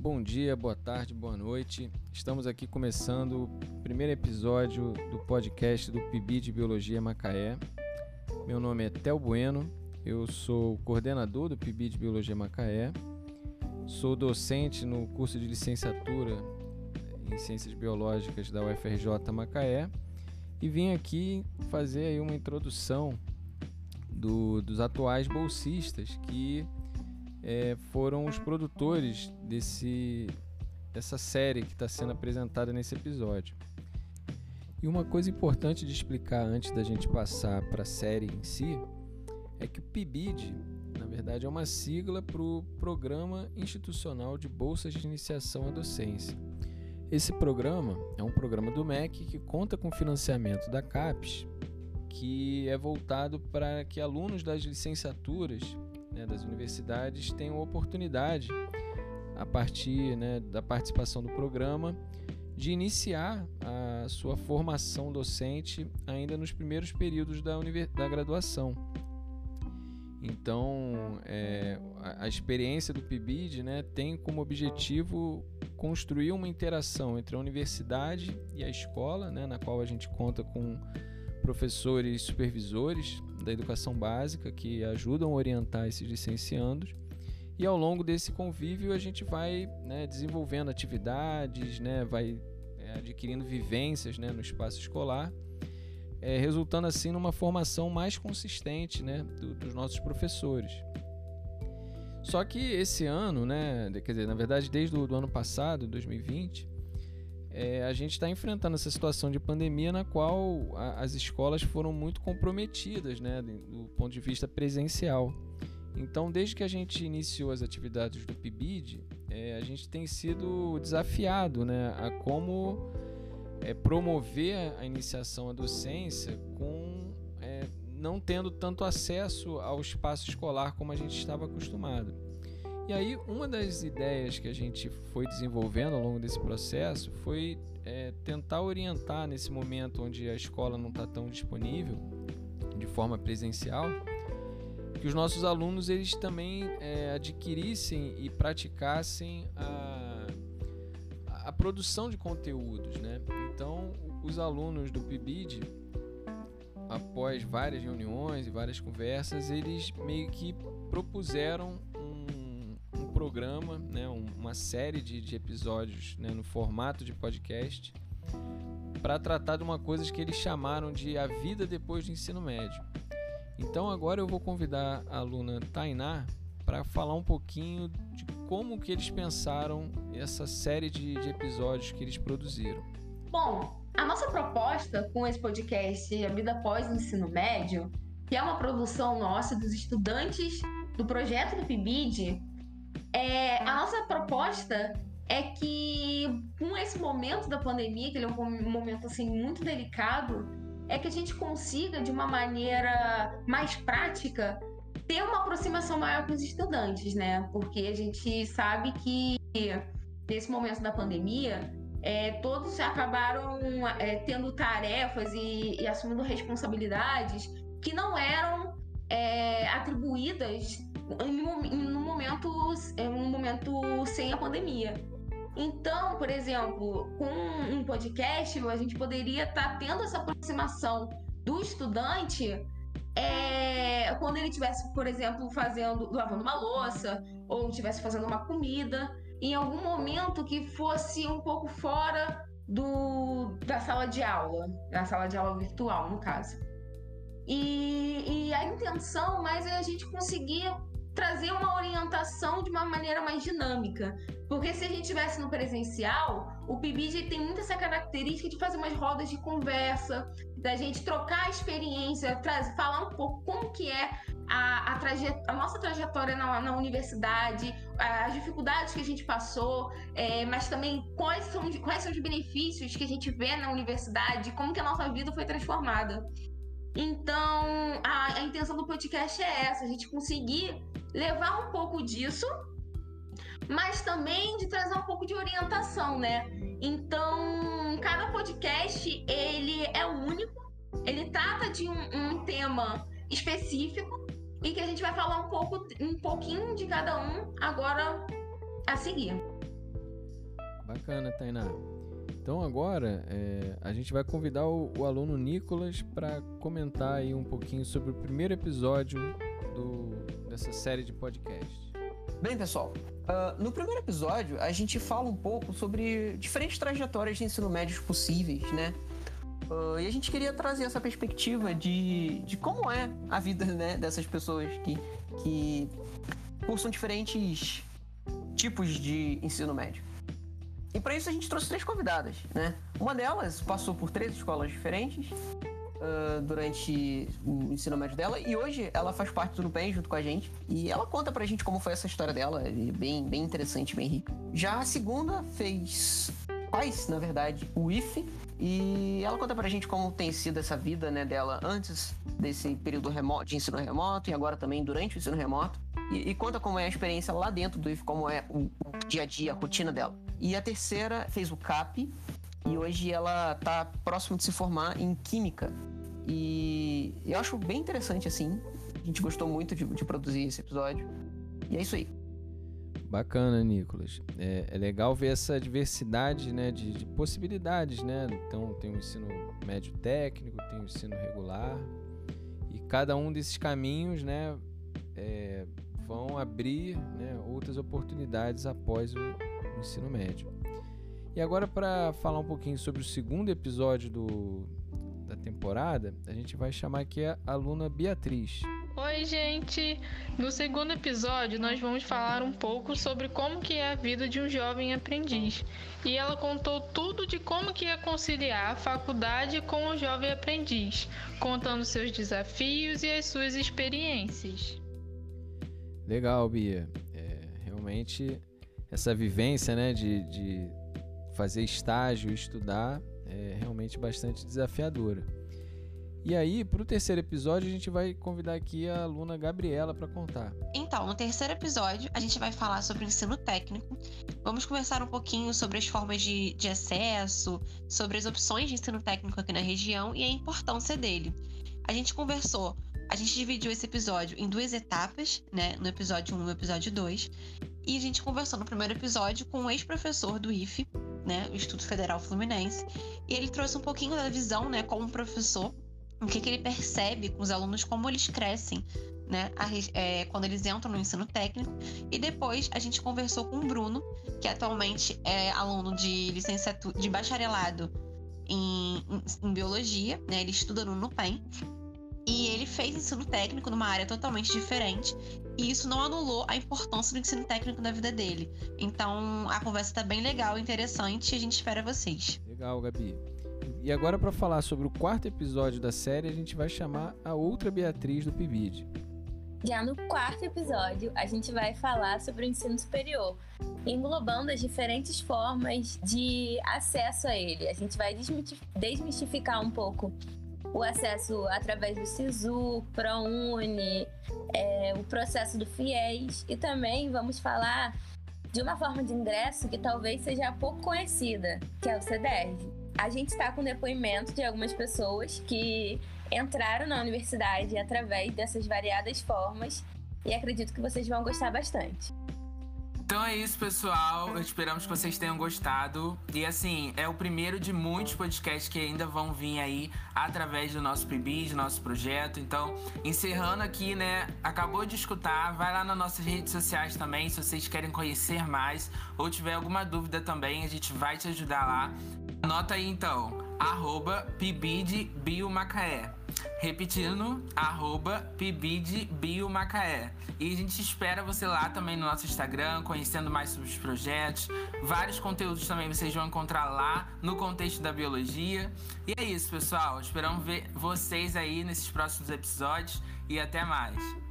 Bom dia, boa tarde, boa noite. Estamos aqui começando o primeiro episódio do podcast do PIB de Biologia Macaé. Meu nome é Tel Bueno, eu sou coordenador do PIB de Biologia Macaé, sou docente no curso de licenciatura em Ciências Biológicas da UFRJ Macaé e vim aqui fazer aí uma introdução do, dos atuais bolsistas que é, foram os produtores desse, dessa série que está sendo apresentada nesse episódio. E uma coisa importante de explicar antes da gente passar para a série em si é que o PIBID, na verdade, é uma sigla para o Programa Institucional de Bolsas de Iniciação à Docência. Esse programa é um programa do MEC que conta com financiamento da CAPES, que é voltado para que alunos das licenciaturas né, das universidades tenham oportunidade, a partir né, da participação do programa, de iniciar a sua formação docente ainda nos primeiros períodos da, da graduação. Então, é, a, experiência do PIBID né, tem como objetivo construir uma interação entre a universidade e a escola, né, na qual a gente conta com professores supervisores da educação básica que ajudam a orientar esses licenciandos. E ao longo desse convívio a gente vai né, desenvolvendo atividades, né, vai é, adquirindo vivências né, no espaço escolar, é, resultando assim numa formação mais consistente né, do, dos nossos professores. Só que esse ano, né, quer dizer, na verdade desde o ano passado, 2020, é, a gente está enfrentando essa situação de pandemia na qual a, as escolas foram muito comprometidas, né, do ponto de vista presencial. Então, desde que a gente iniciou as atividades do PIBID, é, a gente tem sido desafiado né, a como é, promover a iniciação à docência com é, não tendo tanto acesso ao espaço escolar como a gente estava acostumado. E aí, uma das ideias que a gente foi desenvolvendo ao longo desse processo foi é, tentar orientar nesse momento onde a escola não está tão disponível de forma presencial, que os nossos alunos eles também é, adquirissem e praticassem a, a produção de conteúdos, né? Então, os alunos do PIBID, após várias reuniões e várias conversas, eles meio que propuseram programa, né, uma série de, de episódios né, no formato de podcast para tratar de uma coisa que eles chamaram de a vida depois do ensino médio. Então agora eu vou convidar a aluna Tainá para falar um pouquinho de como que eles pensaram essa série de, de episódios que eles produziram. Bom, a nossa proposta com esse podcast A Vida Após o Ensino Médio, que é uma produção nossa dos estudantes do projeto do PIBID, é, a nossa proposta é que com esse momento da pandemia, que ele é um momento assim muito delicado, é que a gente consiga de uma maneira mais prática ter uma aproximação maior com os estudantes, né? Porque a gente sabe que nesse momento da pandemia é, todos acabaram é, tendo tarefas e, e, assumindo responsabilidades que não eram é, atribuídas um momento, em um momento sem a pandemia. Então, por exemplo, com um podcast, a gente poderia estar tá tendo essa aproximação do estudante é, quando ele estivesse, por exemplo, fazendo, lavando uma louça ou estivesse fazendo uma comida, em algum momento que fosse um pouco fora do, da sala de aula, da sala de aula virtual, no caso. E, e a intenção mais é a gente conseguir trazer uma orientação de uma maneira mais dinâmica. Porque se a gente tivesse no presencial, o PIBID tem muito essa característica de fazer umas rodas de conversa, da gente trocar a experiência, falar um pouco como que é a, a, a nossa trajetória na, na, universidade, as dificuldades que a gente passou, é, mas também quais são, quais são os benefícios que a gente vê na universidade, como que a nossa vida foi transformada. Então, a, a intenção do podcast é essa, a gente conseguir levar um pouco disso, mas também de trazer um pouco de orientação, né? Então, cada podcast ele é único, ele trata de um, um tema específico e que a gente vai falar um pouco, um pouquinho de cada um agora a seguir. Bacana, Tainá. Então agora é, a gente vai convidar o, o aluno Nicolas para comentar aí um pouquinho sobre o primeiro episódio do, dessa série de podcast. Bem, pessoal, uh, no primeiro episódio a gente fala um pouco sobre diferentes trajetórias de ensino médio possíveis, né? Uh, e a gente queria trazer essa perspectiva de, de como é a vida né, dessas pessoas que, que cursam diferentes tipos de ensino médio. E para isso a gente trouxe três convidadas, né? Uma delas passou por três escolas diferentes uh, durante o ensino médio dela e hoje ela faz parte do NUPEM junto com a gente e ela conta pra gente como foi essa história dela, bem, bem interessante, bem rica. Já a segunda fez faz, na verdade, o IFE e ela conta pra gente como tem sido essa vida né, dela antes desse período remoto, de ensino remoto e agora também durante o ensino remoto. E, e conta como é a experiência lá dentro do IF, como é o dia a dia, a rotina dela. E a terceira fez o CAP e hoje ela tá próximo de se formar em Química. E eu acho bem interessante assim. A gente gostou muito de, de produzir esse episódio. E é isso aí. Bacana, Nicolas. É, é, legal ver essa diversidade né, de, de, possibilidades, né? Então tem o ensino médio técnico, tem o ensino regular e cada um desses caminhos, né, é, vão abrir né, outras oportunidades após o, o ensino médio. E agora para falar um pouquinho sobre o segundo episódio do, da temporada, a gente vai chamar aqui a aluna Beatriz. Oi, gente! No segundo episódio, nós vamos falar um pouco sobre como que é a vida de um jovem aprendiz. E ela contou tudo de como que ia conciliar a faculdade com o jovem aprendiz, contando seus desafios e as suas experiências. Legal, Bia. É, realmente, essa vivência né, de, de fazer estágio, estudar, é realmente bastante desafiadora. E aí, para o terceiro episódio, a gente vai convidar aqui a aluna Gabriela para contar. Então, no terceiro episódio, a gente vai falar sobre ensino técnico. Vamos conversar um pouquinho sobre as formas de, de acesso, sobre as opções de ensino técnico aqui na região e a importância dele. A gente conversou, a gente dividiu esse episódio em duas etapas, né? No episódio 1 e no episódio 2. E a gente conversou no primeiro episódio com um ex-professor do IFE, né? O Instituto Federal Fluminense. E ele trouxe um pouquinho da visão, né, como professor o que, que ele percebe com os alunos, como eles crescem, né, a, é, quando eles entram no ensino técnico. E depois a gente conversou com o Bruno, que atualmente é aluno de licenciatura, de bacharelado em, em, em biologia, né, ele estuda no NUPEM. E ele fez ensino técnico numa área totalmente diferente. E isso não anulou a importância do ensino técnico na vida dele. Então a conversa tá bem legal, interessante e a gente espera vocês. Legal, Gabi. E agora, para falar sobre o quarto episódio da série, a gente vai chamar a outra Beatriz do PIBID. Já no quarto episódio, a gente vai falar sobre o ensino superior, englobando as diferentes formas de acesso a ele. A gente vai desmistificar um pouco o acesso através do SISU, ProUni, é, o processo do FIES e também vamos falar de uma forma de ingresso que talvez seja pouco conhecida, que é o CDR a gente está com depoimento de algumas pessoas que entraram na universidade através dessas variadas formas e acredito que vocês vão gostar bastante. Então é isso, pessoal. Esperamos que vocês tenham gostado. E assim, é o primeiro de muitos podcasts que ainda vão vir aí através do nosso PIB, do nosso projeto. Então, encerrando aqui, né? Acabou de escutar, vai lá nas nossas redes sociais também, se vocês querem conhecer mais ou tiver alguma dúvida também, a gente vai te ajudar lá. Anota aí então, arroba Pibidbiomacaé. Repetindo, arroba Pibidbiomacaé. E a gente espera você lá também no nosso Instagram, conhecendo mais sobre os projetos. Vários conteúdos também vocês vão encontrar lá no contexto da biologia. E é isso, pessoal. Esperamos ver vocês aí nesses próximos episódios e até mais.